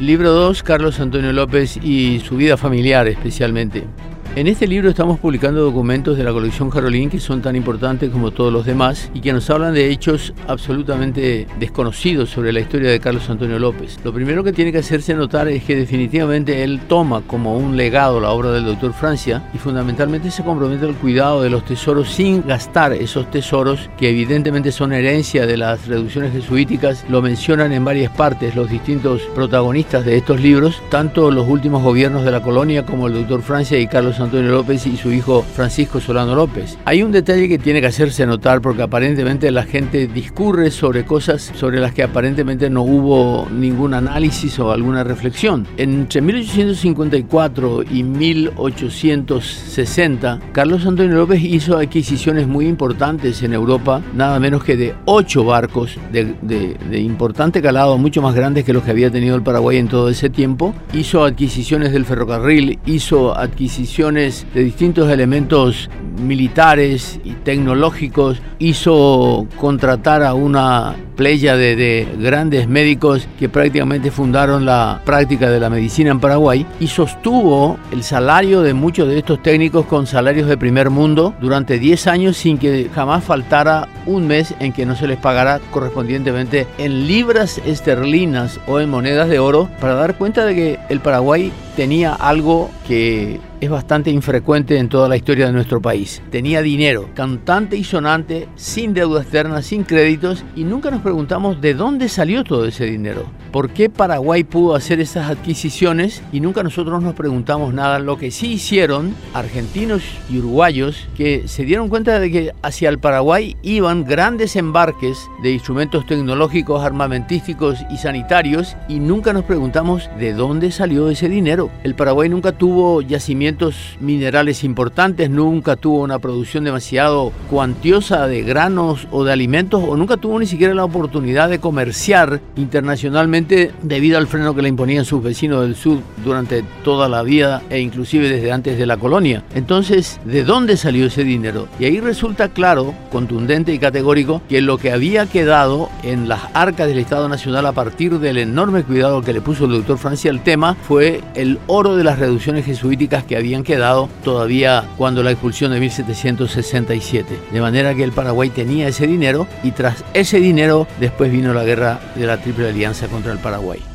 Libro 2, Carlos Antonio López y su vida familiar especialmente. En este libro estamos publicando documentos de la colección Carolín que son tan importantes como todos los demás y que nos hablan de hechos absolutamente desconocidos sobre la historia de Carlos Antonio López. Lo primero que tiene que hacerse notar es que definitivamente él toma como un legado la obra del doctor Francia y fundamentalmente se compromete al cuidado de los tesoros sin gastar esos tesoros que evidentemente son herencia de las reducciones jesuíticas. Lo mencionan en varias partes los distintos protagonistas de estos libros, tanto los últimos gobiernos de la colonia como el doctor Francia y Carlos Antonio López y su hijo Francisco Solano López. Hay un detalle que tiene que hacerse notar porque aparentemente la gente discurre sobre cosas sobre las que aparentemente no hubo ningún análisis o alguna reflexión. Entre 1854 y 1860, Carlos Antonio López hizo adquisiciones muy importantes en Europa, nada menos que de ocho barcos de importante calado, mucho más grandes que los que había tenido el Paraguay en todo ese tiempo. Hizo adquisiciones del ferrocarril, hizo adquisiciones de distintos elementos militares y tecnológicos, hizo contratar a una playa de, de, grandes médicos que prácticamente fundaron la práctica de la medicina en Paraguay y sostuvo el salario de muchos de estos técnicos con salarios de primer mundo durante 10 años sin que jamás faltara un mes en que no se les pagara correspondientemente en libras esterlinas o en monedas de oro para dar cuenta de que el Paraguay tenía algo que es bastante infrecuente en toda la historia de nuestro país. Tenía dinero, cantante y sonante, sin deuda externa, sin créditos, y nunca nos preguntamos de dónde salió todo ese dinero. ¿Por qué Paraguay pudo hacer esas adquisiciones? Y nunca nosotros nos preguntamos nada. Lo que sí hicieron argentinos y uruguayos que se dieron cuenta de que hacia el Paraguay iban grandes embarques de instrumentos tecnológicos, armamentísticos y sanitarios y nunca nos preguntamos de dónde salió ese dinero. El Paraguay nunca tuvo yacimientos minerales importantes, nunca tuvo una producción demasiado cuantiosa de granos o de alimentos o nunca tuvo ni siquiera la oportunidad de comerciar internacionalmente debido al freno que le imponían sus vecinos del sur durante toda la vida e inclusive desde antes de la colonia. Entonces, ¿de dónde salió ese dinero? Y ahí resulta claro, contundente y categórico que lo que había quedado en las arcas del Estado Nacional a partir del enorme cuidado que le puso el doctor Francia al tema fue el oro de las reducciones jesuíticas que habían quedado todavía cuando la expulsión de 1767. De manera que el Paraguay tenía ese dinero y tras ese dinero después vino la guerra de la Triple Alianza contra el Paraguay.